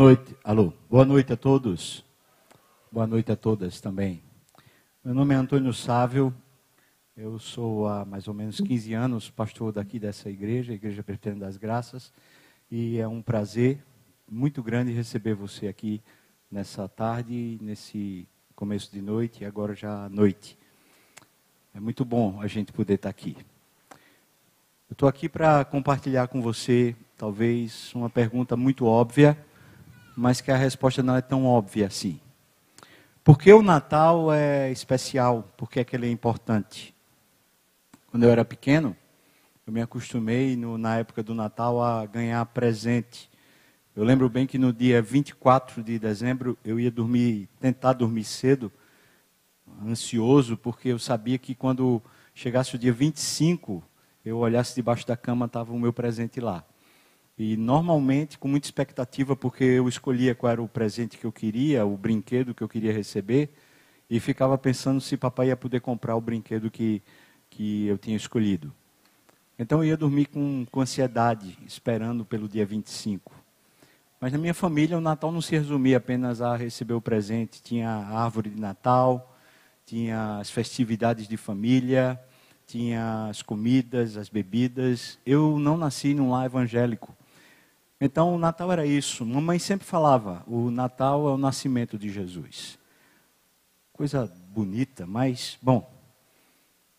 noite. Alô. Boa noite a todos. Boa noite a todas também. Meu nome é Antônio Sávio. Eu sou há mais ou menos 15 anos pastor daqui dessa igreja, Igreja Presbiteriana das Graças, e é um prazer muito grande receber você aqui nessa tarde, nesse começo de noite e agora já à noite. É muito bom a gente poder estar aqui. Eu estou aqui para compartilhar com você, talvez, uma pergunta muito óbvia, mas que a resposta não é tão óbvia assim. Por que o Natal é especial? Por que, é que ele é importante? Quando eu era pequeno, eu me acostumei, no, na época do Natal, a ganhar presente. Eu lembro bem que no dia 24 de dezembro, eu ia dormir, tentar dormir cedo, ansioso, porque eu sabia que quando chegasse o dia 25, eu olhasse debaixo da cama, estava o meu presente lá. E normalmente, com muita expectativa, porque eu escolhia qual era o presente que eu queria, o brinquedo que eu queria receber, e ficava pensando se papai ia poder comprar o brinquedo que, que eu tinha escolhido. Então eu ia dormir com, com ansiedade, esperando pelo dia 25. Mas na minha família, o Natal não se resumia apenas a receber o presente. Tinha a árvore de Natal, tinha as festividades de família, tinha as comidas, as bebidas. Eu não nasci num lar evangélico. Então, o Natal era isso. Mamãe sempre falava: o Natal é o nascimento de Jesus. Coisa bonita, mas, bom,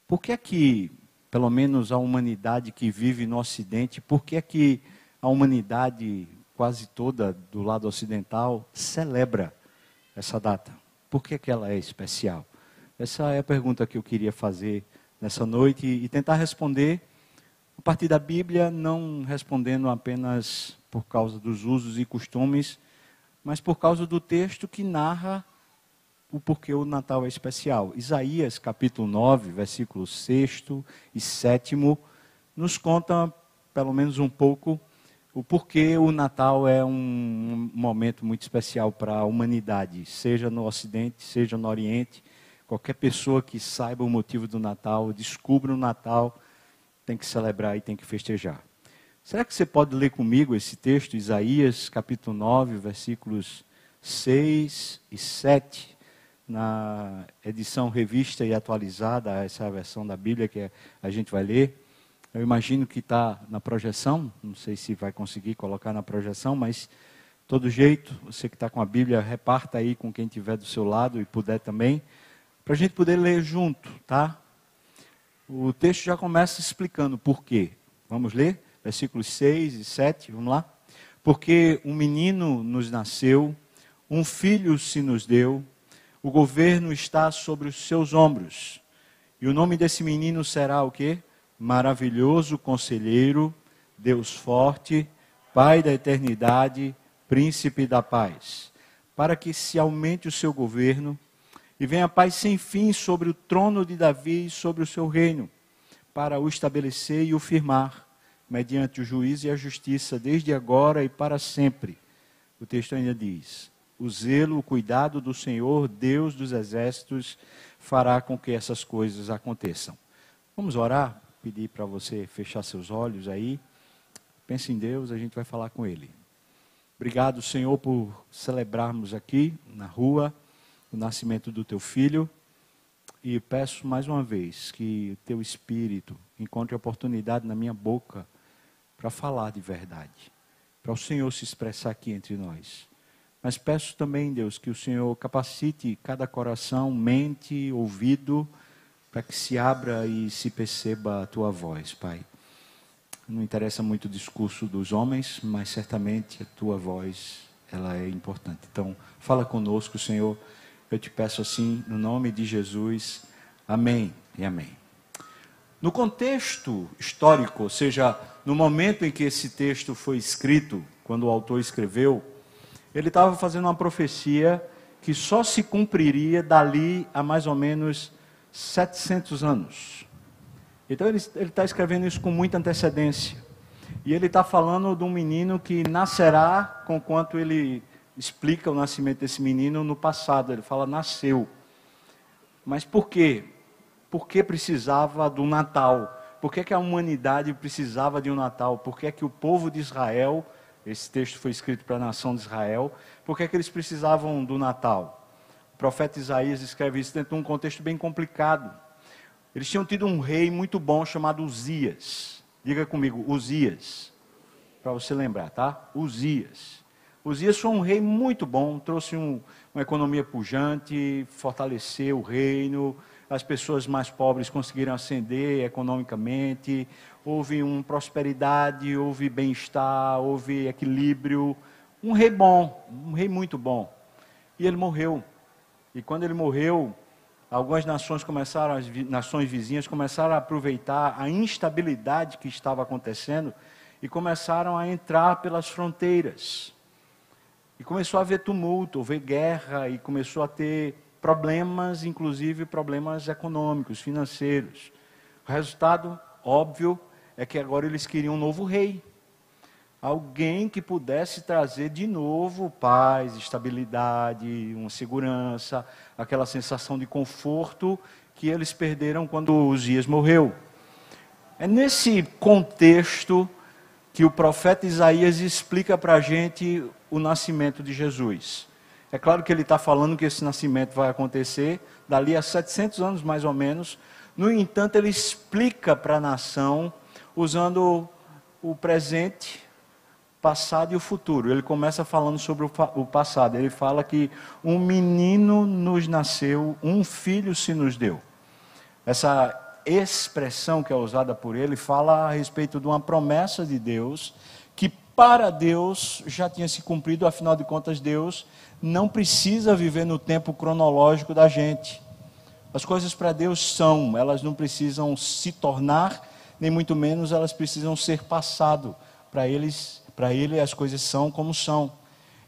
por que é que, pelo menos a humanidade que vive no Ocidente, por que é que a humanidade quase toda do lado ocidental celebra essa data? Por que, é que ela é especial? Essa é a pergunta que eu queria fazer nessa noite e tentar responder a partir da Bíblia, não respondendo apenas por causa dos usos e costumes, mas por causa do texto que narra o porquê o Natal é especial. Isaías capítulo 9, versículos 6 e 7 nos conta pelo menos um pouco o porquê o Natal é um momento muito especial para a humanidade, seja no Ocidente, seja no Oriente. Qualquer pessoa que saiba o motivo do Natal, descubra o Natal, tem que celebrar e tem que festejar. Será que você pode ler comigo esse texto, Isaías capítulo 9, versículos 6 e 7, na edição revista e atualizada, essa é versão da Bíblia que a gente vai ler. Eu imagino que está na projeção, não sei se vai conseguir colocar na projeção, mas todo jeito, você que está com a Bíblia, reparta aí com quem estiver do seu lado e puder também, para a gente poder ler junto, tá? O texto já começa explicando por quê. Vamos ler? Versículos 6 e 7, vamos lá? Porque um menino nos nasceu, um filho se nos deu, o governo está sobre os seus ombros. E o nome desse menino será o quê? Maravilhoso conselheiro, Deus forte, Pai da eternidade, príncipe da paz. Para que se aumente o seu governo e venha paz sem fim sobre o trono de Davi e sobre o seu reino, para o estabelecer e o firmar mediante o juízo e a justiça, desde agora e para sempre. O texto ainda diz: o zelo, o cuidado do Senhor, Deus dos exércitos, fará com que essas coisas aconteçam. Vamos orar? Pedir para você fechar seus olhos aí. Pense em Deus, a gente vai falar com Ele. Obrigado, Senhor, por celebrarmos aqui na rua o nascimento do teu filho. E peço mais uma vez que o teu espírito encontre oportunidade na minha boca para falar de verdade, para o Senhor se expressar aqui entre nós. Mas peço também, Deus, que o Senhor capacite cada coração, mente, ouvido, para que se abra e se perceba a tua voz, Pai. Não interessa muito o discurso dos homens, mas certamente a tua voz, ela é importante. Então, fala conosco, Senhor. Eu te peço assim, no nome de Jesus. Amém e amém. No contexto histórico, ou seja, no momento em que esse texto foi escrito, quando o autor escreveu, ele estava fazendo uma profecia que só se cumpriria dali a mais ou menos 700 anos. Então ele está escrevendo isso com muita antecedência. E ele está falando de um menino que nascerá com quanto ele explica o nascimento desse menino no passado. Ele fala nasceu. Mas por quê? Por que precisava do Natal? Por que, que a humanidade precisava de um Natal? Por que, que o povo de Israel Esse texto foi escrito para a nação de Israel. Por que, que eles precisavam do Natal? O profeta Isaías escreve isso dentro de um contexto bem complicado. Eles tinham tido um rei muito bom chamado Uzias. Diga comigo, Uzias. Para você lembrar, tá? Uzias. Uzias foi um rei muito bom, trouxe um, uma economia pujante, fortaleceu o reino, as pessoas mais pobres conseguiram ascender economicamente, houve uma prosperidade, houve bem-estar, houve equilíbrio. Um rei bom, um rei muito bom. E ele morreu. E quando ele morreu, algumas nações começaram, as nações vizinhas começaram a aproveitar a instabilidade que estava acontecendo e começaram a entrar pelas fronteiras. E começou a haver tumulto, houve guerra e começou a ter problemas, inclusive problemas econômicos, financeiros. O resultado óbvio é que agora eles queriam um novo rei. Alguém que pudesse trazer de novo paz, estabilidade, uma segurança, aquela sensação de conforto que eles perderam quando Uzias morreu. É nesse contexto que o profeta Isaías explica para a gente o nascimento de Jesus. É claro que ele está falando que esse nascimento vai acontecer dali a 700 anos mais ou menos. No entanto, ele explica para a nação usando o presente, passado e o futuro. Ele começa falando sobre o passado. Ele fala que um menino nos nasceu, um filho se nos deu. Essa expressão que é usada por ele fala a respeito de uma promessa de Deus para Deus já tinha se cumprido, afinal de contas, Deus não precisa viver no tempo cronológico da gente. As coisas para Deus são, elas não precisam se tornar nem muito menos elas precisam ser passado. Para eles, para ele as coisas são como são.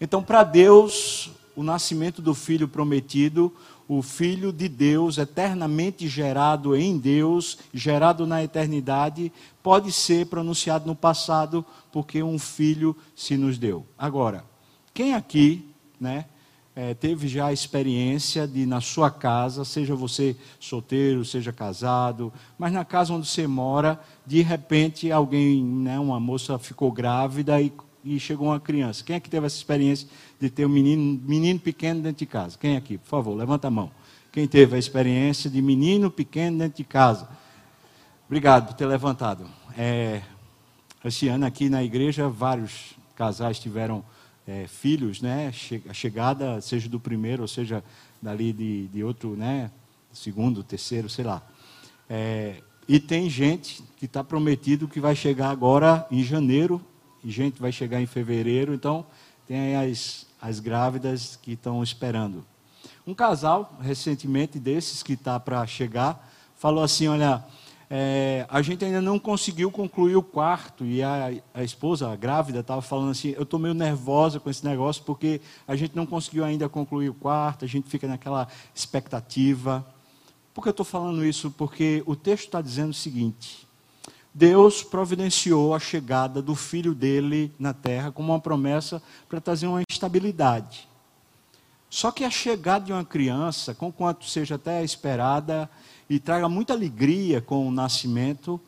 Então, para Deus, o nascimento do filho prometido, o filho de Deus, eternamente gerado em Deus, gerado na eternidade, pode ser pronunciado no passado, porque um filho se nos deu. Agora, quem aqui, né, é, teve já a experiência de, na sua casa, seja você solteiro, seja casado, mas na casa onde você mora, de repente alguém, né, uma moça ficou grávida e, e chegou uma criança. Quem é que teve essa experiência de ter um menino, menino pequeno dentro de casa? Quem aqui? Por favor, levanta a mão. Quem teve a experiência de menino pequeno dentro de casa? Obrigado por ter levantado. É, esse ano aqui na igreja, vários casais tiveram é, filhos, né? A chegada, seja do primeiro, ou seja, dali de, de outro, né? Segundo, terceiro, sei lá. É, e tem gente que está prometido que vai chegar agora em janeiro, gente vai chegar em fevereiro, então tem as, as grávidas que estão esperando. Um casal, recentemente, desses que está para chegar, falou assim: olha é, a gente ainda não conseguiu concluir o quarto e a, a esposa, a grávida, estava falando assim: eu estou meio nervosa com esse negócio porque a gente não conseguiu ainda concluir o quarto, a gente fica naquela expectativa. Por que eu estou falando isso? Porque o texto está dizendo o seguinte: Deus providenciou a chegada do filho dele na terra como uma promessa para trazer uma estabilidade. Só que a chegada de uma criança, com quanto seja até esperada, e traga muita alegria com o nascimento,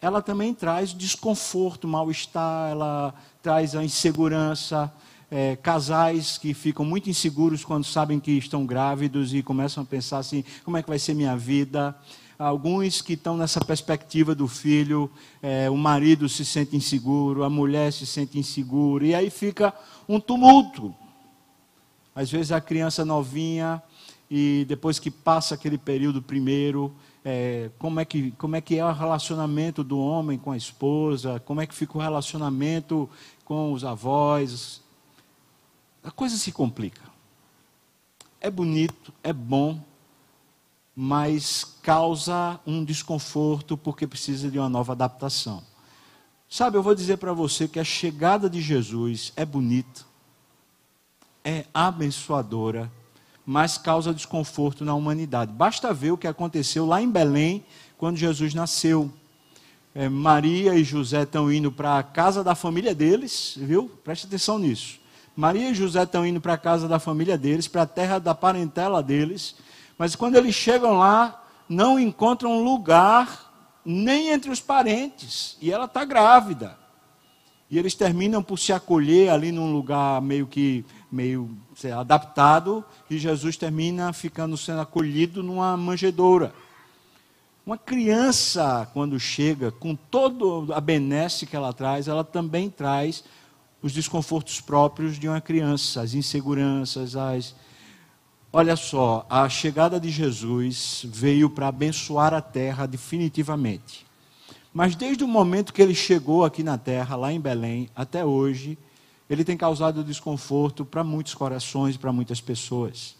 ela também traz desconforto, mal-estar, ela traz a insegurança. É, casais que ficam muito inseguros quando sabem que estão grávidos e começam a pensar assim: como é que vai ser minha vida? Alguns que estão nessa perspectiva do filho, é, o marido se sente inseguro, a mulher se sente insegura, e aí fica um tumulto. Às vezes a criança novinha e depois que passa aquele período primeiro, é, como, é que, como é que é o relacionamento do homem com a esposa, como é que fica o relacionamento com os avós. A coisa se complica. É bonito, é bom, mas causa um desconforto porque precisa de uma nova adaptação. Sabe, eu vou dizer para você que a chegada de Jesus é bonita, é abençoadora, mas causa desconforto na humanidade. Basta ver o que aconteceu lá em Belém, quando Jesus nasceu. É, Maria e José estão indo para a casa da família deles, viu? Preste atenção nisso. Maria e José estão indo para a casa da família deles, para a terra da parentela deles, mas quando eles chegam lá, não encontram lugar nem entre os parentes, e ela está grávida. E eles terminam por se acolher ali num lugar meio que meio sei, adaptado, e Jesus termina ficando sendo acolhido numa manjedoura. Uma criança, quando chega, com toda a benesse que ela traz, ela também traz os desconfortos próprios de uma criança, as inseguranças, as. Olha só, a chegada de Jesus veio para abençoar a terra definitivamente. Mas desde o momento que ele chegou aqui na terra, lá em Belém, até hoje, ele tem causado desconforto para muitos corações, para muitas pessoas.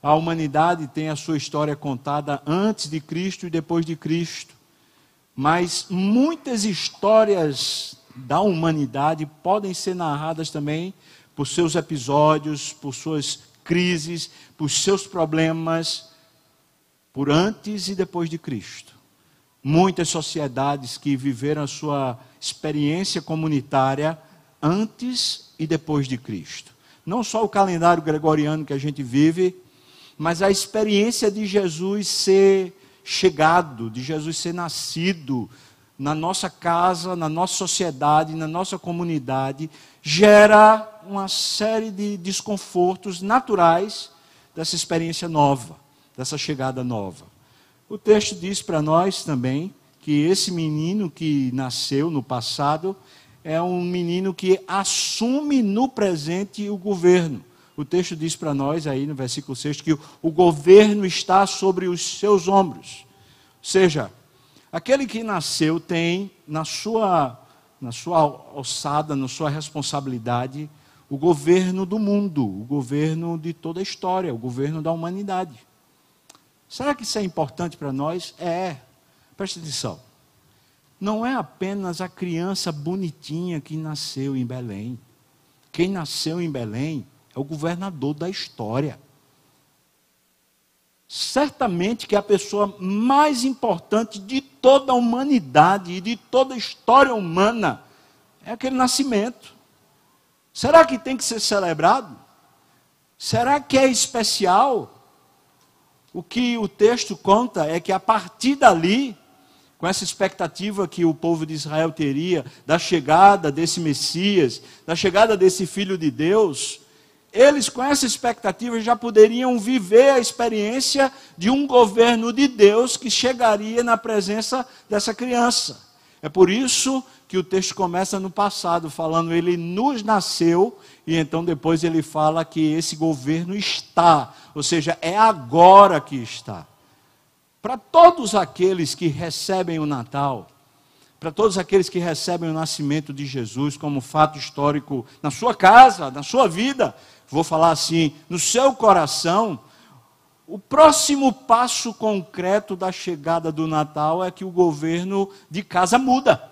A humanidade tem a sua história contada antes de Cristo e depois de Cristo. Mas muitas histórias da humanidade podem ser narradas também por seus episódios, por suas crises, por seus problemas, por antes e depois de Cristo. Muitas sociedades que viveram a sua experiência comunitária antes e depois de Cristo. Não só o calendário gregoriano que a gente vive, mas a experiência de Jesus ser chegado, de Jesus ser nascido na nossa casa, na nossa sociedade, na nossa comunidade, gera uma série de desconfortos naturais dessa experiência nova, dessa chegada nova. O texto diz para nós também que esse menino que nasceu no passado, é um menino que assume no presente o governo. O texto diz para nós aí no versículo 6 que o governo está sobre os seus ombros. Ou seja, aquele que nasceu tem na sua, na sua alçada, na sua responsabilidade, o governo do mundo, o governo de toda a história, o governo da humanidade. Será que isso é importante para nós? É. Preste atenção não é apenas a criança bonitinha que nasceu em Belém. Quem nasceu em Belém é o governador da história. Certamente que é a pessoa mais importante de toda a humanidade e de toda a história humana é aquele nascimento. Será que tem que ser celebrado? Será que é especial? O que o texto conta é que a partir dali com essa expectativa que o povo de Israel teria da chegada desse Messias, da chegada desse Filho de Deus, eles com essa expectativa já poderiam viver a experiência de um governo de Deus que chegaria na presença dessa criança. É por isso que o texto começa no passado, falando ele nos nasceu, e então depois ele fala que esse governo está, ou seja, é agora que está. Para todos aqueles que recebem o Natal, para todos aqueles que recebem o nascimento de Jesus como fato histórico na sua casa, na sua vida, vou falar assim, no seu coração, o próximo passo concreto da chegada do Natal é que o governo de casa muda.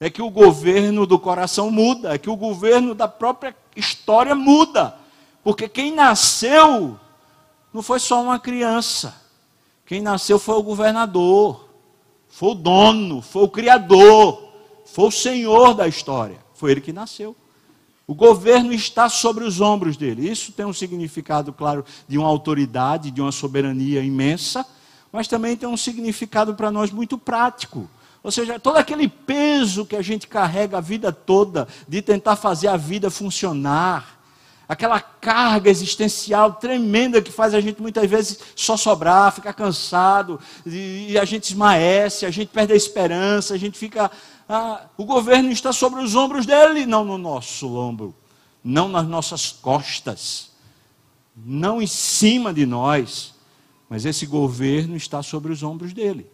É que o governo do coração muda, é que o governo da própria história muda. Porque quem nasceu não foi só uma criança quem nasceu foi o governador, foi o dono, foi o criador, foi o senhor da história. Foi ele que nasceu. O governo está sobre os ombros dele. Isso tem um significado, claro, de uma autoridade, de uma soberania imensa, mas também tem um significado para nós muito prático. Ou seja, todo aquele peso que a gente carrega a vida toda de tentar fazer a vida funcionar, aquela carga existencial tremenda que faz a gente muitas vezes só sobrar, ficar cansado, e, a gente esmaece, a gente perde a esperança, a gente fica. Ah, o governo está sobre os ombros dele, não no nosso ombro, não nas nossas costas, não em cima de nós, mas esse governo está sobre os ombros dele.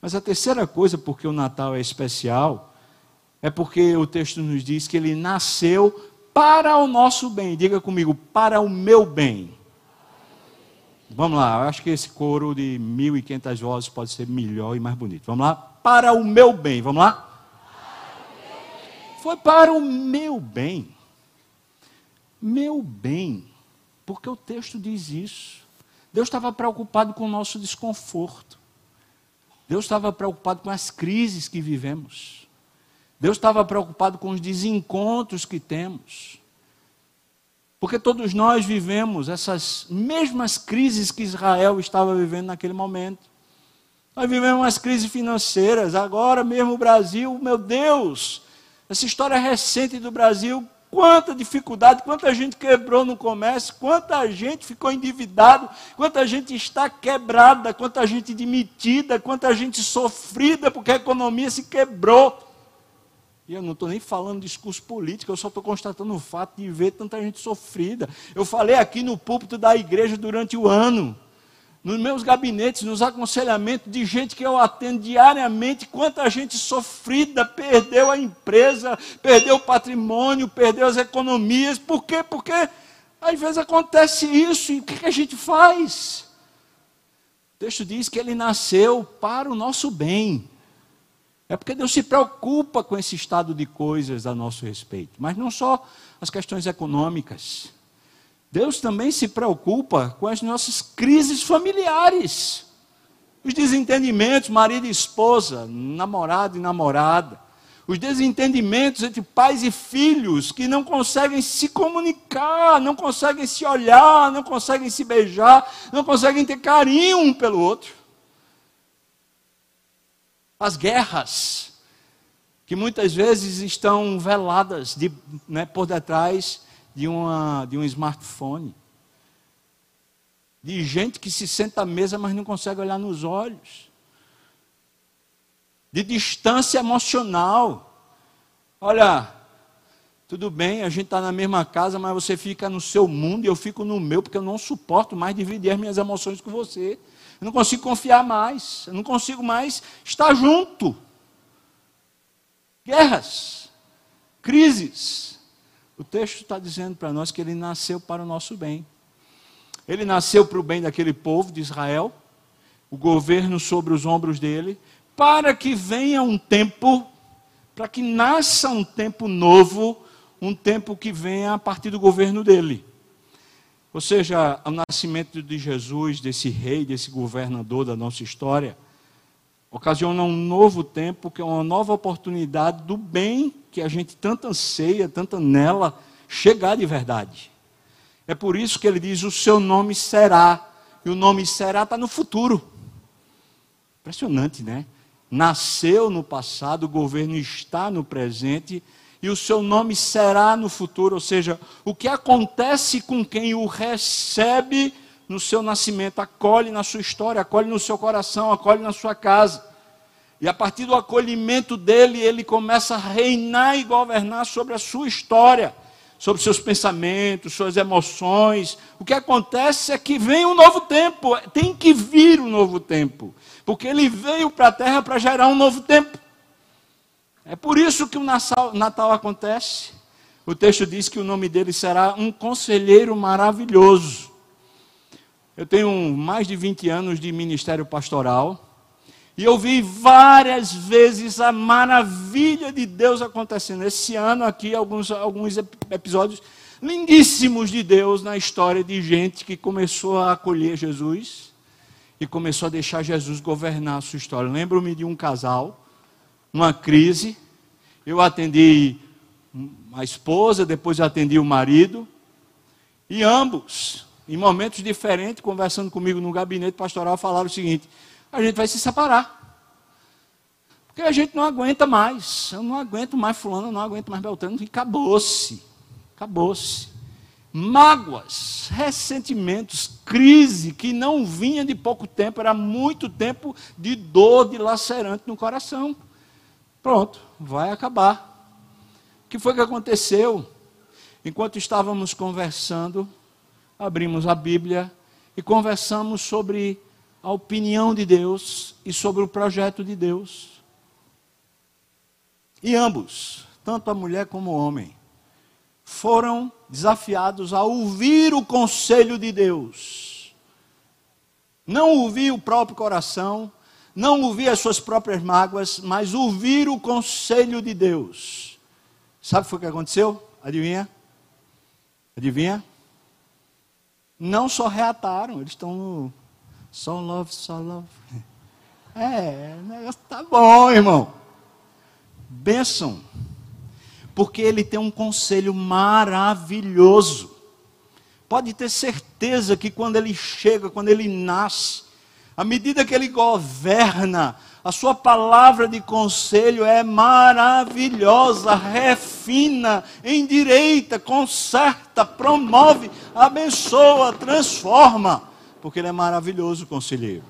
Mas a terceira coisa, porque o Natal é especial, é porque o texto nos diz que ele nasceu para o nosso bem. Diga comigo, para o meu bem. Vamos lá, eu acho que esse coro de 1.500 vozes pode ser melhor e mais bonito. Vamos lá? Para o meu bem. Vamos lá? Foi para o meu bem. Meu bem. Porque o texto diz isso. Deus estava preocupado com o nosso desconforto. Deus estava preocupado com as crises que vivemos. Deus estava preocupado com os desencontros que temos. Porque todos nós vivemos essas mesmas crises que Israel estava vivendo naquele momento. Nós vivemos as crises financeiras, agora mesmo o Brasil, meu Deus, Essa história recente do Brasil, quanta dificuldade, quanta gente quebrou no comércio, quanta gente ficou endividado, quanta gente está quebrada, quanta gente demitida, quanta gente sofrida porque a economia se quebrou. E eu não estou nem falando discurso político, eu só estou constatando o fato de ver tanta gente sofrida. Eu falei aqui no púlpito da igreja durante o ano nos meus gabinetes, nos aconselhamentos de gente que eu atendo diariamente, quanta gente sofrida perdeu a empresa, perdeu o patrimônio, perdeu as economias. Por quê? Porque às vezes acontece isso e o que a gente faz? O texto diz que ele nasceu para o nosso bem. É porque Deus se preocupa com esse estado de coisas a nosso respeito, mas não só as questões econômicas. Deus também se preocupa com as nossas crises familiares, os desentendimentos, marido e esposa, namorado e namorada, os desentendimentos entre pais e filhos que não conseguem se comunicar, não conseguem se olhar, não conseguem se beijar, não conseguem ter carinho um pelo outro. As guerras, que muitas vezes estão veladas de, né, por detrás de, uma, de um smartphone. De gente que se senta à mesa, mas não consegue olhar nos olhos. De distância emocional. Olha, tudo bem, a gente está na mesma casa, mas você fica no seu mundo e eu fico no meu, porque eu não suporto mais dividir as minhas emoções com você. Eu não consigo confiar mais, eu não consigo mais estar junto. Guerras, crises, o texto está dizendo para nós que ele nasceu para o nosso bem. Ele nasceu para o bem daquele povo de Israel, o governo sobre os ombros dele, para que venha um tempo, para que nasça um tempo novo, um tempo que venha a partir do governo dele. Ou seja, o nascimento de Jesus, desse rei, desse governador da nossa história, ocasiona um novo tempo, que é uma nova oportunidade do bem que a gente tanto anseia, tanto anela, chegar de verdade. É por isso que ele diz: o seu nome será, e o nome será está no futuro. Impressionante, né? Nasceu no passado, o governo está no presente, e o seu nome será no futuro, ou seja, o que acontece com quem o recebe no seu nascimento, acolhe na sua história, acolhe no seu coração, acolhe na sua casa. E a partir do acolhimento dele, ele começa a reinar e governar sobre a sua história, sobre seus pensamentos, suas emoções. O que acontece é que vem um novo tempo, tem que vir um novo tempo, porque ele veio para a terra para gerar um novo tempo. É por isso que o Natal, Natal acontece. O texto diz que o nome dele será um conselheiro maravilhoso. Eu tenho mais de 20 anos de ministério pastoral. E eu vi várias vezes a maravilha de Deus acontecendo. Esse ano aqui, alguns, alguns episódios lindíssimos de Deus na história de gente que começou a acolher Jesus e começou a deixar Jesus governar a sua história. Lembro-me de um casal, numa crise. Eu atendi a esposa, depois atendi o marido. E ambos em momentos diferentes, conversando comigo no gabinete pastoral, falaram o seguinte: a gente vai se separar. Porque a gente não aguenta mais. Eu não aguento mais fulano, eu não aguento mais Beltrano. Acabou-se. Acabou-se. Mágoas, ressentimentos, crise que não vinha de pouco tempo, era muito tempo de dor dilacerante no coração. Pronto, vai acabar. O que foi que aconteceu? Enquanto estávamos conversando, abrimos a Bíblia e conversamos sobre a opinião de Deus e sobre o projeto de Deus. E ambos, tanto a mulher como o homem, foram desafiados a ouvir o conselho de Deus. Não ouvir o próprio coração, não ouvir as suas próprias mágoas, mas ouvir o conselho de Deus. Sabe o que aconteceu? Adivinha? Adivinha? não só reataram, eles estão no só love, só love. É, o negócio tá bom, irmão. Benção. Porque ele tem um conselho maravilhoso. Pode ter certeza que quando ele chega, quando ele nasce, à medida que ele governa, A sua palavra de conselho é maravilhosa, refina, endireita, conserta, promove, abençoa, transforma, porque ele é maravilhoso conselheiro.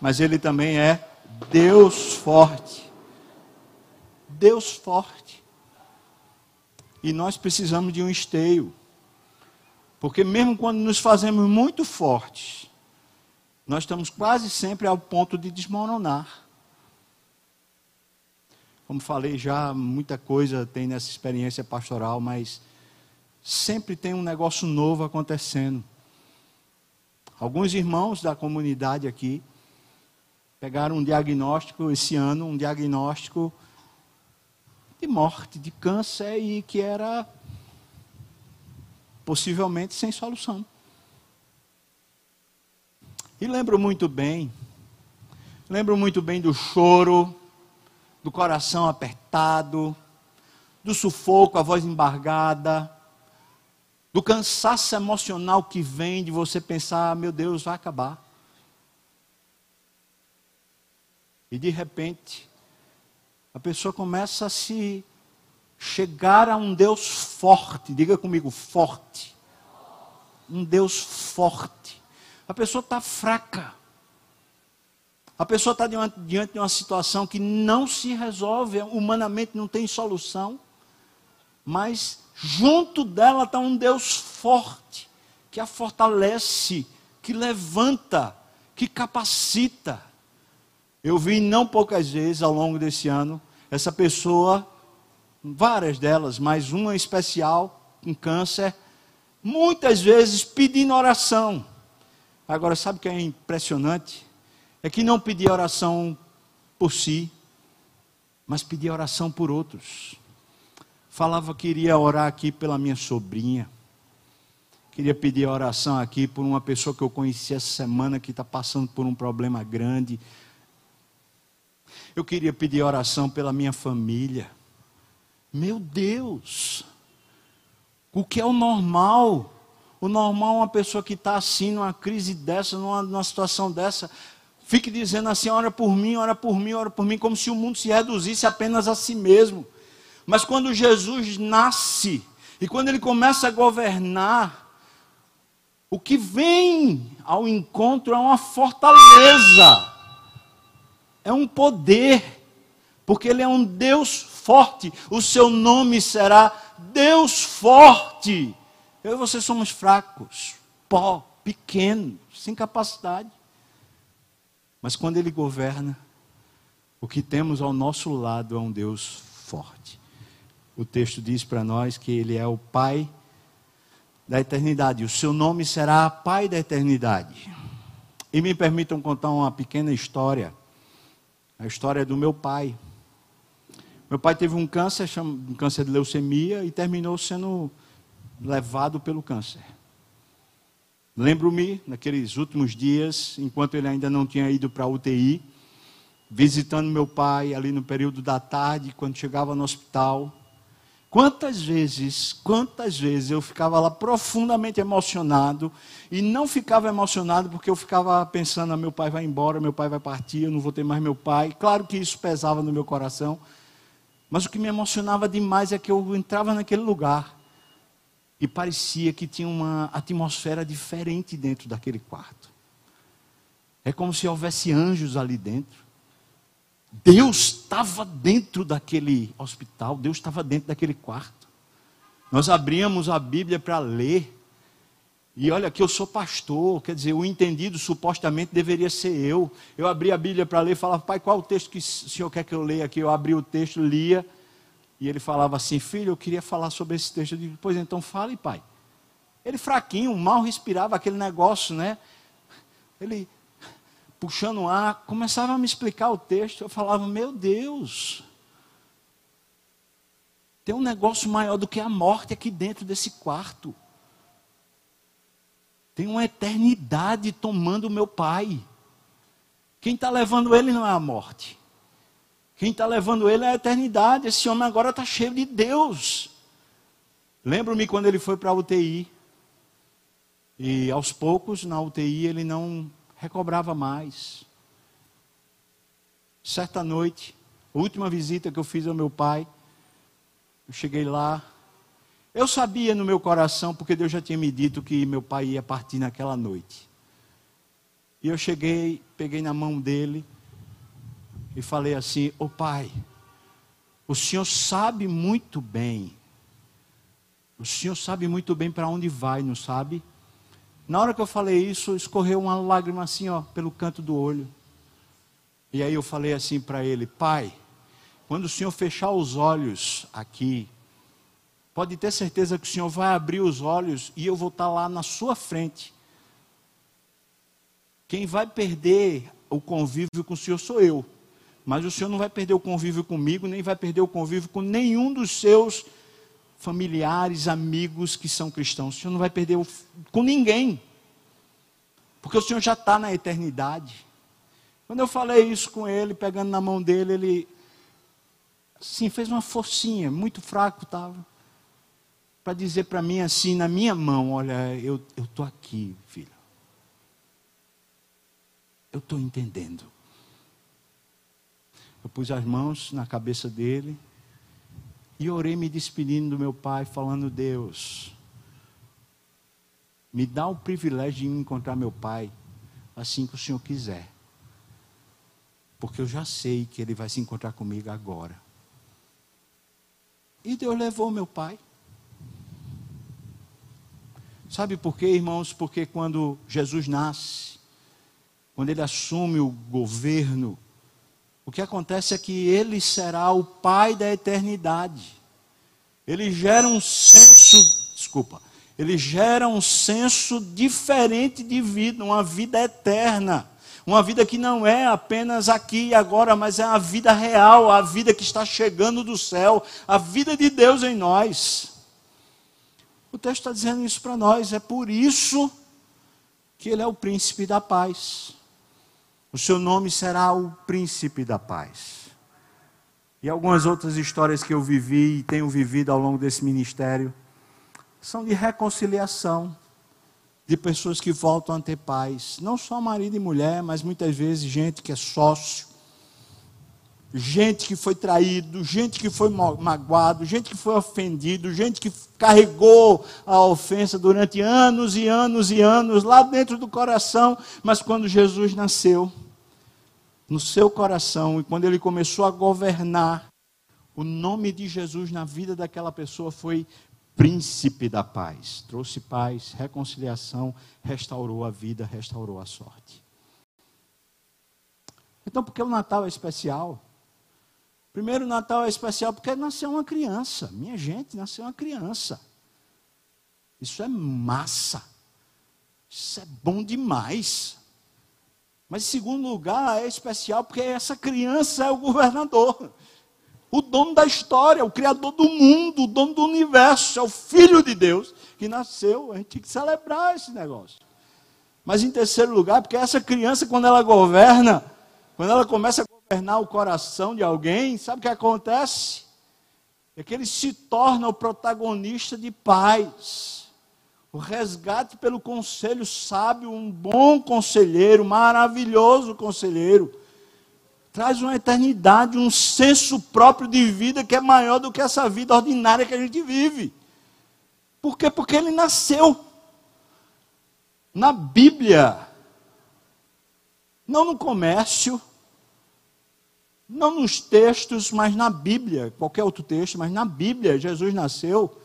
Mas ele também é Deus forte. Deus forte. E nós precisamos de um esteio. Porque mesmo quando nos fazemos muito fortes, nós estamos quase sempre ao ponto de desmoronar. Como falei já, muita coisa tem nessa experiência pastoral, mas sempre tem um negócio novo acontecendo. Alguns irmãos da comunidade aqui pegaram um diagnóstico esse ano, um diagnóstico de morte, de câncer e que era possivelmente sem solução. E lembro muito bem, lembro muito bem do choro, do coração apertado, do sufoco, a voz embargada, do cansaço emocional que vem de você pensar, meu Deus, vai acabar. E de repente, a pessoa começa a se chegar a um Deus forte, diga comigo, forte. Um Deus forte. A pessoa está fraca. A pessoa está diante, diante de uma situação que não se resolve, humanamente não tem solução, mas junto dela está um Deus forte, que a fortalece, que levanta, que capacita. Eu vi não poucas vezes ao longo desse ano essa pessoa várias delas, mas uma especial, com câncer, muitas vezes pedindo oração. Agora, sabe o que é impressionante? É que não pedia oração por si, mas pedia oração por outros. Falava que iria orar aqui pela minha sobrinha. Queria pedir oração aqui por uma pessoa que eu conheci essa semana que está passando por um problema grande. Eu queria pedir oração pela minha família. Meu Deus! O que é o normal? O normal é uma pessoa que está assim, numa crise dessa, numa, numa situação dessa, fique dizendo assim: ora por mim, ora por mim, ora por mim, como se o mundo se reduzisse apenas a si mesmo. Mas quando Jesus nasce, e quando ele começa a governar, o que vem ao encontro é uma fortaleza, é um poder, porque ele é um Deus forte, o seu nome será Deus forte. Eu e você somos fracos, pó, pequenos, sem capacidade. Mas quando Ele governa, o que temos ao nosso lado é um Deus forte. O texto diz para nós que Ele é o Pai da eternidade. O seu nome será Pai da eternidade. E me permitam contar uma pequena história. A história do meu pai. Meu pai teve um câncer, um câncer de leucemia, e terminou sendo levado pelo câncer. Lembro-me, naqueles últimos dias, enquanto ele ainda não tinha ido para a UTI, visitando meu pai ali no período da tarde, quando chegava no hospital. Quantas vezes, quantas vezes eu ficava lá profundamente emocionado e não ficava emocionado porque eu ficava pensando: ah, meu pai vai embora, meu pai vai partir, eu não vou ter mais meu pai. Claro que isso pesava no meu coração, mas o que me emocionava demais é que eu entrava naquele lugar e parecia que tinha uma atmosfera diferente dentro daquele quarto. É como se houvesse anjos ali dentro. Deus estava dentro daquele hospital, Deus estava dentro daquele quarto. Nós abríamos a Bíblia para ler. E olha que eu sou pastor, quer dizer, o entendido supostamente deveria ser eu. Eu abri a Bíblia para ler falava, pai, qual o texto que o senhor quer que eu leia aqui? Eu abri o texto, lia, e ele falava assim, filho, eu queria falar sobre esse texto. Eu digo, pois então fale, pai. Ele fraquinho, mal respirava aquele negócio, né? Ele puxando o ar, começava a me explicar o texto. Eu falava, meu Deus, tem um negócio maior do que a morte aqui dentro desse quarto. Tem uma eternidade tomando o meu pai. Quem está levando ele não é a morte. Quem está levando ele é a eternidade. Esse homem agora está cheio de Deus. Lembro-me quando ele foi para a UTI. E aos poucos, na UTI, ele não recobrava mais. certa noite, a última visita que eu fiz ao meu pai, eu cheguei lá. Eu sabia no meu coração, porque Deus já tinha me dito que meu pai ia partir naquela noite. E eu cheguei, peguei na mão dele e falei assim: Ô oh, pai, o senhor sabe muito bem, o senhor sabe muito bem para onde vai, não sabe? Na hora que eu falei isso, escorreu uma lágrima assim, ó, pelo canto do olho. E aí eu falei assim para ele: Pai, quando o Senhor fechar os olhos aqui, pode ter certeza que o Senhor vai abrir os olhos e eu vou estar lá na sua frente. Quem vai perder o convívio com o Senhor sou eu. Mas o Senhor não vai perder o convívio comigo, nem vai perder o convívio com nenhum dos seus familiares, amigos que são cristãos. O Senhor não vai perder o, com ninguém. Porque o Senhor já está na eternidade. Quando eu falei isso com ele, pegando na mão dele, ele Sim, fez uma forcinha, muito fraco estava. Para dizer para mim assim, na minha mão: Olha, eu estou aqui, filho. Eu estou entendendo. Eu pus as mãos na cabeça dele e orei me despedindo do meu pai, falando: Deus, me dá o privilégio de encontrar meu pai assim que o Senhor quiser. Porque eu já sei que ele vai se encontrar comigo agora. E Deus levou meu pai. Sabe por quê, irmãos? Porque quando Jesus nasce, quando ele assume o governo, o que acontece é que ele será o pai da eternidade. Ele gera um senso, desculpa, ele gera um senso diferente de vida, uma vida eterna. Uma vida que não é apenas aqui e agora, mas é a vida real, a vida que está chegando do céu, a vida de Deus em nós. O texto está dizendo isso para nós, é por isso que ele é o príncipe da paz. O seu nome será o príncipe da paz. E algumas outras histórias que eu vivi e tenho vivido ao longo desse ministério são de reconciliação de pessoas que voltam a ter paz. Não só marido e mulher, mas muitas vezes gente que é sócio, gente que foi traído, gente que foi magoado, gente que foi ofendido, gente que carregou a ofensa durante anos e anos e anos lá dentro do coração, mas quando Jesus nasceu, no seu coração, e quando ele começou a governar, o nome de Jesus na vida daquela pessoa foi príncipe da paz. Trouxe paz, reconciliação, restaurou a vida, restaurou a sorte. Então, por que o Natal é especial? Primeiro, Natal é especial porque nasceu uma criança. Minha gente, nasceu uma criança. Isso é massa. Isso é bom demais. Mas, em segundo lugar, é especial porque essa criança é o governador o dono da história, o criador do mundo, o dono do universo, é o filho de Deus que nasceu. A gente tem que celebrar esse negócio. Mas em terceiro lugar, porque essa criança, quando ela governa, quando ela começa a governar o coração de alguém, sabe o que acontece? É que ele se torna o protagonista de paz. O resgate pelo conselho sábio, um bom conselheiro, maravilhoso conselheiro traz uma eternidade, um senso próprio de vida que é maior do que essa vida ordinária que a gente vive. Por quê? Porque ele nasceu. Na Bíblia, não no comércio, não nos textos, mas na Bíblia, qualquer outro texto, mas na Bíblia, Jesus nasceu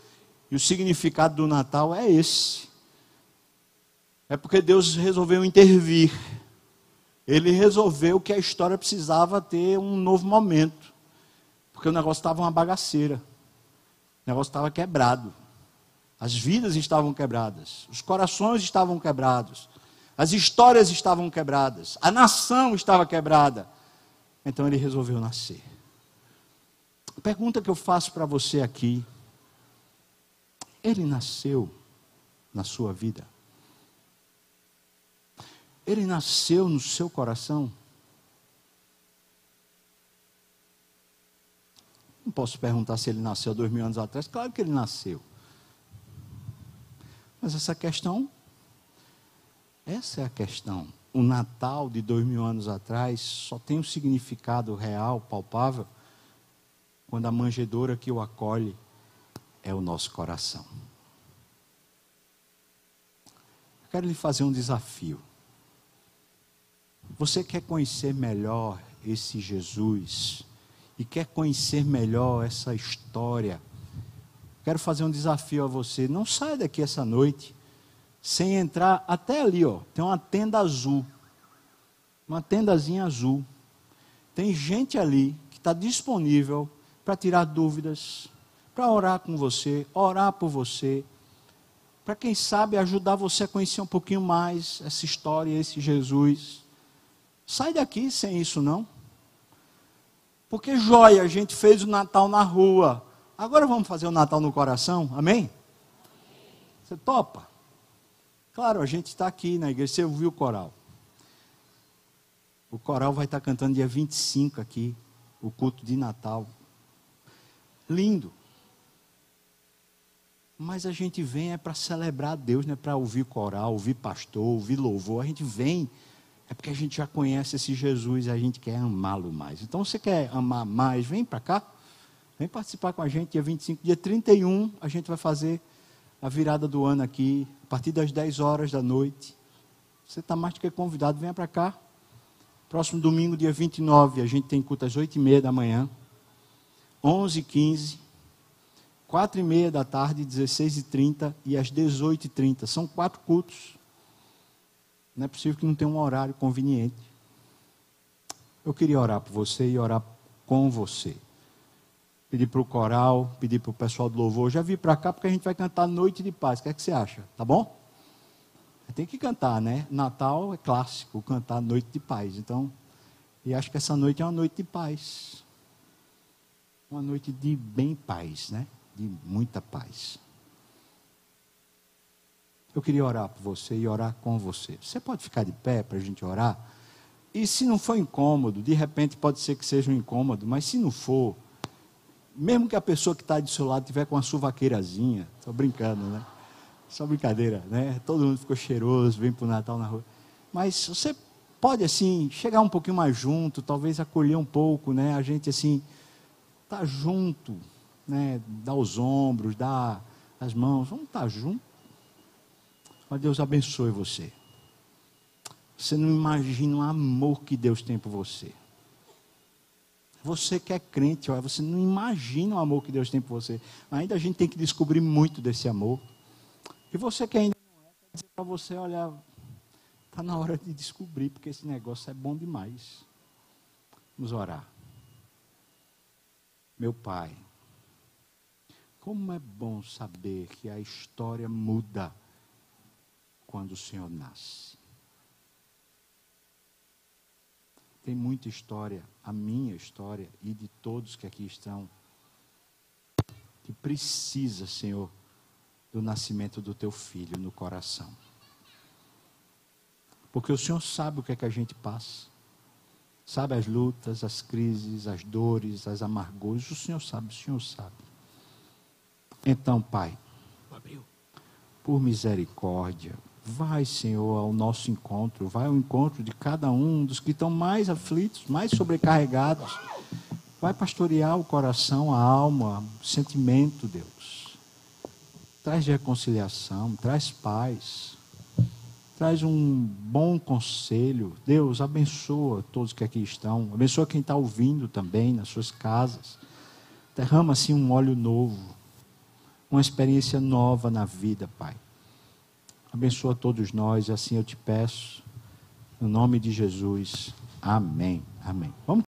e o significado do Natal é esse. É porque Deus resolveu intervir ele resolveu que a história precisava ter um novo momento. Porque o negócio estava uma bagaceira. O negócio estava quebrado. As vidas estavam quebradas. Os corações estavam quebrados. As histórias estavam quebradas. A nação estava quebrada. Então ele resolveu nascer. A pergunta que eu faço para você aqui: ele nasceu na sua vida? Ele nasceu no seu coração? Não posso perguntar se ele nasceu dois mil anos atrás. Claro que ele nasceu. Mas essa questão, essa é a questão o Natal de dois mil anos atrás só tem um significado real, palpável, quando a manjedoura que o acolhe é o nosso coração. Eu quero lhe fazer um desafio. Você quer conhecer melhor esse Jesus e quer conhecer melhor essa história? Quero fazer um desafio a você. Não saia daqui essa noite sem entrar até ali, ó. Tem uma tenda azul. Uma tendazinha azul. Tem gente ali que está disponível para tirar dúvidas, para orar com você, orar por você, para quem sabe ajudar você a conhecer um pouquinho mais essa história, esse Jesus. Sai daqui sem isso não. Porque joia, a gente fez o Natal na rua. Agora vamos fazer o Natal no coração, amém? Você topa? Claro, a gente está aqui na igreja, você ouviu o coral. O coral vai estar cantando dia 25 aqui, o culto de Natal. Lindo. Mas a gente vem é para celebrar Deus, não é para ouvir coral, ouvir pastor, ouvir louvor. A gente vem é porque a gente já conhece esse Jesus e a gente quer amá-lo mais. Então, você quer amar mais? Vem para cá. Vem participar com a gente dia 25. Dia 31, a gente vai fazer a virada do ano aqui, partir das 10 horas da noite. Você está mais do que convidado, venha para cá. Próximo domingo, dia 29, a gente tem culto às 8 e meia da manhã, 11 e 15, 4 e meia da tarde, 16 e 30 e às 18 e 30. São quatro cultos. Não é possível que não tenha um horário conveniente. Eu queria orar por você e orar com você pedir para o coral, pedir para o pessoal do louvor. Já vi para cá porque a gente vai cantar Noite de Paz. O que é que você acha? Tá bom? Tem que cantar, né? Natal é clássico, cantar Noite de Paz. Então, e acho que essa noite é uma noite de paz. Uma noite de bem paz, né? De muita paz. Eu queria orar por você e orar com você. Você pode ficar de pé para a gente orar? E se não for incômodo, de repente pode ser que seja um incômodo, mas se não for, mesmo que a pessoa que está do seu lado tiver com uma suvaqueirazinha, estou brincando, né? Só brincadeira, né? Todo mundo ficou cheiroso, vem para o Natal na rua. Mas você pode, assim, chegar um pouquinho mais junto, talvez acolher um pouco, né? A gente, assim, tá junto, né? Dar os ombros, dar as mãos, vamos estar tá junto. Mas Deus abençoe você. Você não imagina o amor que Deus tem por você. Você que é crente, olha, você não imagina o amor que Deus tem por você. Ainda a gente tem que descobrir muito desse amor. E você que ainda não é, quer dizer para você, olha, está na hora de descobrir, porque esse negócio é bom demais. Vamos orar. Meu Pai, como é bom saber que a história muda quando o Senhor nasce. Tem muita história, a minha história e de todos que aqui estão, que precisa, Senhor, do nascimento do teu filho no coração. Porque o Senhor sabe o que é que a gente passa. Sabe as lutas, as crises, as dores, as amargores. O Senhor sabe, o Senhor sabe. Então, Pai, por misericórdia, Vai, Senhor, ao nosso encontro, vai ao encontro de cada um dos que estão mais aflitos, mais sobrecarregados. Vai pastorear o coração, a alma, o sentimento, Deus. Traz reconciliação, traz paz, traz um bom conselho. Deus, abençoa todos que aqui estão, abençoa quem está ouvindo também nas suas casas. Derrama assim um óleo novo, uma experiência nova na vida, Pai. Abençoa todos nós, assim eu te peço. No nome de Jesus. Amém. Amém. Vamos